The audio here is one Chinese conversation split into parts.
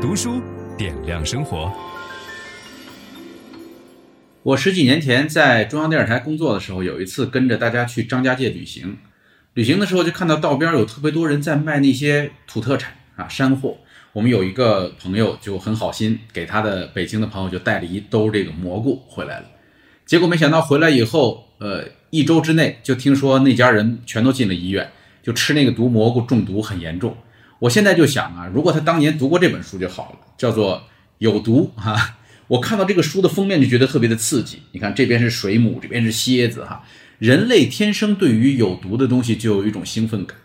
读书点亮生活。我十几年前在中央电视台工作的时候，有一次跟着大家去张家界旅行。旅行的时候就看到道边有特别多人在卖那些土特产啊，山货。我们有一个朋友就很好心，给他的北京的朋友就带了一兜这个蘑菇回来了。结果没想到回来以后，呃，一周之内就听说那家人全都进了医院，就吃那个毒蘑菇中毒很严重。我现在就想啊，如果他当年读过这本书就好了，叫做《有毒》哈。我看到这个书的封面就觉得特别的刺激。你看这边是水母，这边是蝎子哈。人类天生对于有毒的东西就有一种兴奋感，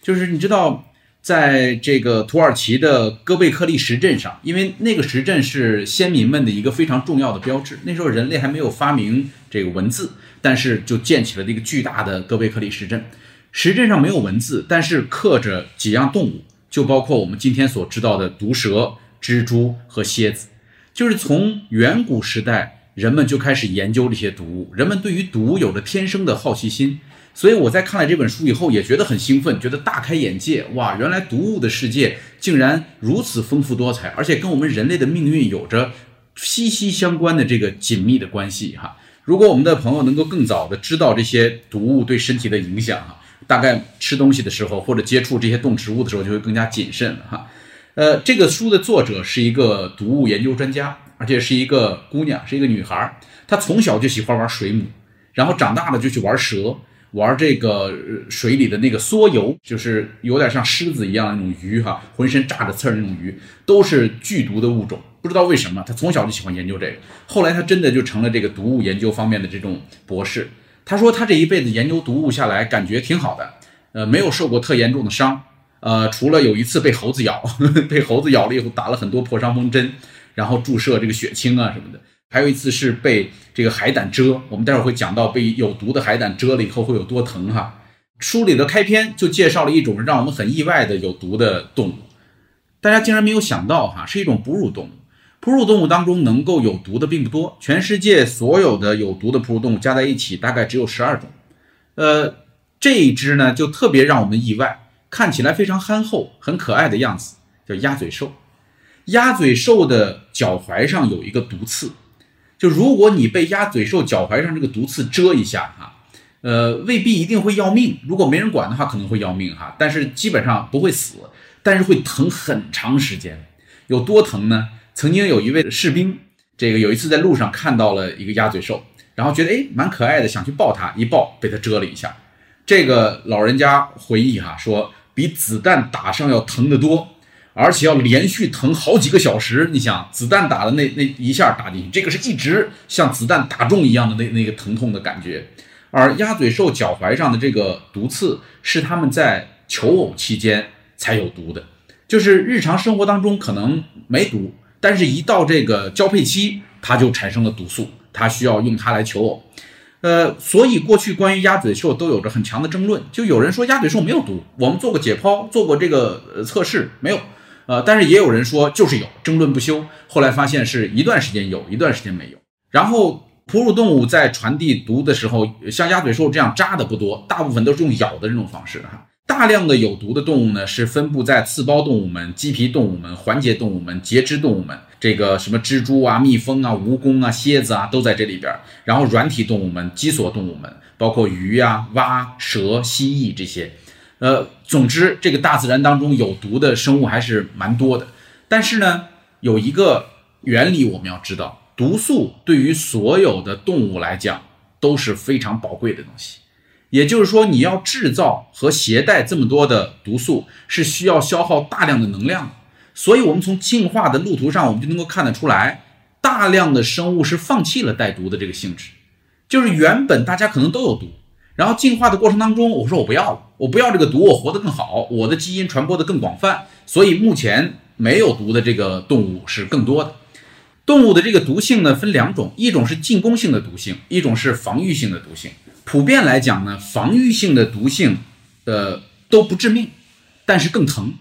就是你知道，在这个土耳其的哥贝克利石镇上，因为那个石镇是先民们的一个非常重要的标志。那时候人类还没有发明这个文字，但是就建起了这个巨大的哥贝克利石镇。石镇上没有文字，但是刻着几样动物。就包括我们今天所知道的毒蛇、蜘蛛和蝎子，就是从远古时代人们就开始研究这些毒物，人们对于毒有着天生的好奇心，所以我在看了这本书以后也觉得很兴奋，觉得大开眼界。哇，原来毒物的世界竟然如此丰富多彩，而且跟我们人类的命运有着息息相关的这个紧密的关系哈。如果我们的朋友能够更早的知道这些毒物对身体的影响哈。大概吃东西的时候，或者接触这些动植物的时候，就会更加谨慎了哈。呃，这个书的作者是一个毒物研究专家，而且是一个姑娘，是一个女孩。她从小就喜欢玩水母，然后长大了就去玩蛇，玩这个水里的那个梭游，就是有点像狮子一样的那种鱼哈，浑身扎着刺儿那种鱼，都是剧毒的物种。不知道为什么，她从小就喜欢研究这个。后来她真的就成了这个毒物研究方面的这种博士。他说他这一辈子研究毒物下来，感觉挺好的，呃，没有受过特严重的伤，呃，除了有一次被猴子咬，呵呵，被猴子咬了以后打了很多破伤风针，然后注射这个血清啊什么的，还有一次是被这个海胆蛰，我们待会儿会讲到被有毒的海胆蛰了以后会有多疼哈。书里的开篇就介绍了一种让我们很意外的有毒的动物，大家竟然没有想到哈，是一种哺乳动物。哺乳动物当中能够有毒的并不多，全世界所有的有毒的哺乳动物加在一起大概只有十二种。呃，这一只呢就特别让我们意外，看起来非常憨厚、很可爱的样子，叫鸭嘴兽。鸭嘴兽的脚踝上有一个毒刺，就如果你被鸭嘴兽脚踝上这个毒刺蛰一下哈，呃，未必一定会要命，如果没人管的话可能会要命哈，但是基本上不会死，但是会疼很长时间，有多疼呢？曾经有一位士兵，这个有一次在路上看到了一个鸭嘴兽，然后觉得诶蛮可爱的，想去抱它，一抱被它蛰了一下。这个老人家回忆哈说，比子弹打上要疼得多，而且要连续疼好几个小时。你想，子弹打的那那一下打进去，这个是一直像子弹打中一样的那那个疼痛的感觉。而鸭嘴兽脚踝上的这个毒刺是他们在求偶期间才有毒的，就是日常生活当中可能没毒。但是，一到这个交配期，它就产生了毒素，它需要用它来求偶。呃，所以过去关于鸭嘴兽都有着很强的争论。就有人说鸭嘴兽没有毒，我们做过解剖，做过这个测试，没有。呃，但是也有人说就是有，争论不休。后来发现是一段时间有，一段时间没有。然后，哺乳动物在传递毒的时候，像鸭嘴兽这样扎的不多，大部分都是用咬的这种方式哈。大量的有毒的动物呢，是分布在刺胞动物们、棘皮动物们、环节动物们、节肢动物们。这个什么蜘蛛啊、蜜蜂啊、蜈蚣啊、蝎子啊，都在这里边。然后软体动物们、脊索动物们，包括鱼啊、蛙、蛇、蜥蜴这些。呃，总之，这个大自然当中有毒的生物还是蛮多的。但是呢，有一个原理我们要知道，毒素对于所有的动物来讲都是非常宝贵的东西。也就是说，你要制造和携带这么多的毒素，是需要消耗大量的能量。所以，我们从进化的路途上，我们就能够看得出来，大量的生物是放弃了带毒的这个性质。就是原本大家可能都有毒，然后进化的过程当中，我说我不要了，我不要这个毒，我活得更好，我的基因传播得更广泛。所以，目前没有毒的这个动物是更多的。动物的这个毒性呢，分两种，一种是进攻性的毒性，一种是防御性的毒性。普遍来讲呢，防御性的毒性，呃，都不致命，但是更疼。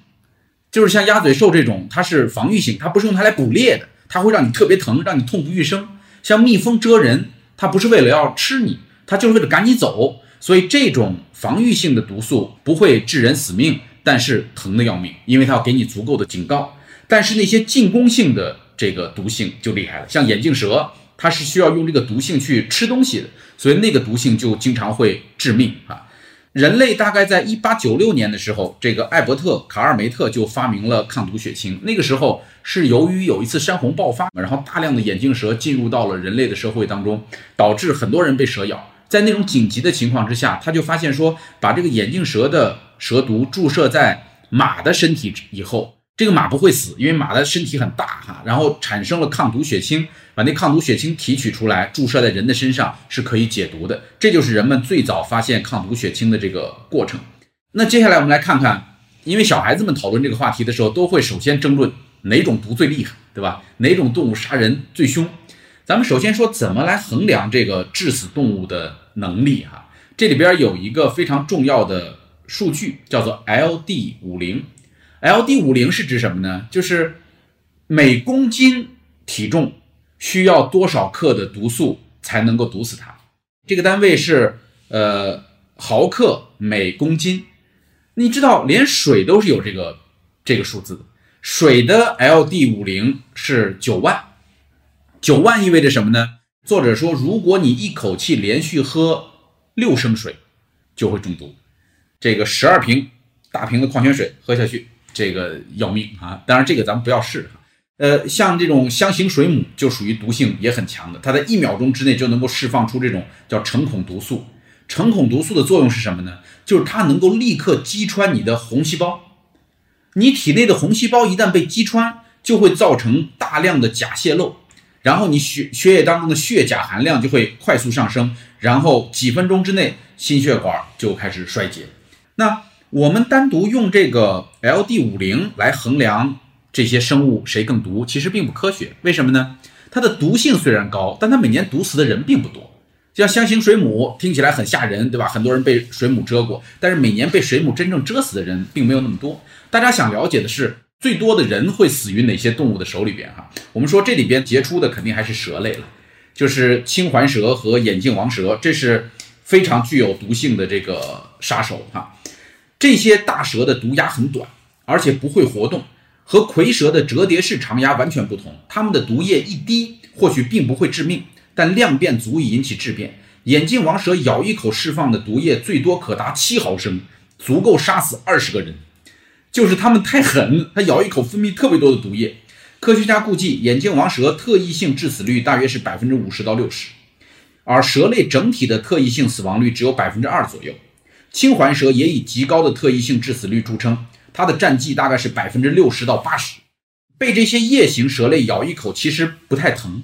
就是像鸭嘴兽这种，它是防御性，它不是用它来捕猎的，它会让你特别疼，让你痛不欲生。像蜜蜂蛰人，它不是为了要吃你，它就是为了赶你走。所以这种防御性的毒素不会致人死命，但是疼得要命，因为它要给你足够的警告。但是那些进攻性的这个毒性就厉害了，像眼镜蛇，它是需要用这个毒性去吃东西的，所以那个毒性就经常会致命啊。人类大概在一八九六年的时候，这个艾伯特·卡尔梅特就发明了抗毒血清。那个时候是由于有一次山洪爆发，然后大量的眼镜蛇进入到了人类的社会当中，导致很多人被蛇咬。在那种紧急的情况之下，他就发现说，把这个眼镜蛇的蛇毒注射在马的身体以后，这个马不会死，因为马的身体很大哈，然后产生了抗毒血清。把那抗毒血清提取出来，注射在人的身上是可以解毒的。这就是人们最早发现抗毒血清的这个过程。那接下来我们来看看，因为小孩子们讨论这个话题的时候，都会首先争论哪种毒最厉害，对吧？哪种动物杀人最凶？咱们首先说怎么来衡量这个致死动物的能力哈。这里边有一个非常重要的数据，叫做 LD 五零 LD50。是指什么呢？就是每公斤体重。需要多少克的毒素才能够毒死它？这个单位是呃毫克每公斤。你知道，连水都是有这个这个数字的。水的 LD50 是九万，九万意味着什么呢？作者说，如果你一口气连续喝六升水，就会中毒。这个十二瓶大瓶的矿泉水喝下去，这个要命啊！当然，这个咱们不要试。呃，像这种箱型水母就属于毒性也很强的，它在一秒钟之内就能够释放出这种叫成孔毒素。成孔毒素的作用是什么呢？就是它能够立刻击穿你的红细胞。你体内的红细胞一旦被击穿，就会造成大量的钾泄漏，然后你血血液当中的血钾含量就会快速上升，然后几分钟之内心血管就开始衰竭。那我们单独用这个 LD50 来衡量。这些生物谁更毒，其实并不科学。为什么呢？它的毒性虽然高，但它每年毒死的人并不多。像箱型水母听起来很吓人，对吧？很多人被水母蛰过，但是每年被水母真正蛰死的人并没有那么多。大家想了解的是，最多的人会死于哪些动物的手里边？哈，我们说这里边杰出的肯定还是蛇类了，就是青环蛇和眼镜王蛇，这是非常具有毒性的这个杀手哈。这些大蛇的毒牙很短，而且不会活动。和蝰蛇的折叠式长牙完全不同，它们的毒液一滴或许并不会致命，但量变足以引起质变。眼镜王蛇咬一口释放的毒液最多可达七毫升，足够杀死二十个人。就是它们太狠，它咬一口分泌特别多的毒液。科学家估计，眼镜王蛇特异性致死率大约是百分之五十到六十，而蛇类整体的特异性死亡率只有百分之二左右。青环蛇也以极高的特异性致死率著称。它的战绩大概是百分之六十到八十，被这些夜行蛇类咬一口其实不太疼，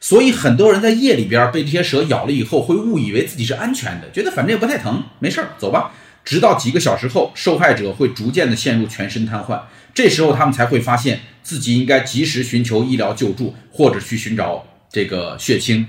所以很多人在夜里边被这些蛇咬了以后会误以为自己是安全的，觉得反正也不太疼，没事儿，走吧。直到几个小时后，受害者会逐渐的陷入全身瘫痪，这时候他们才会发现自己应该及时寻求医疗救助，或者去寻找这个血清。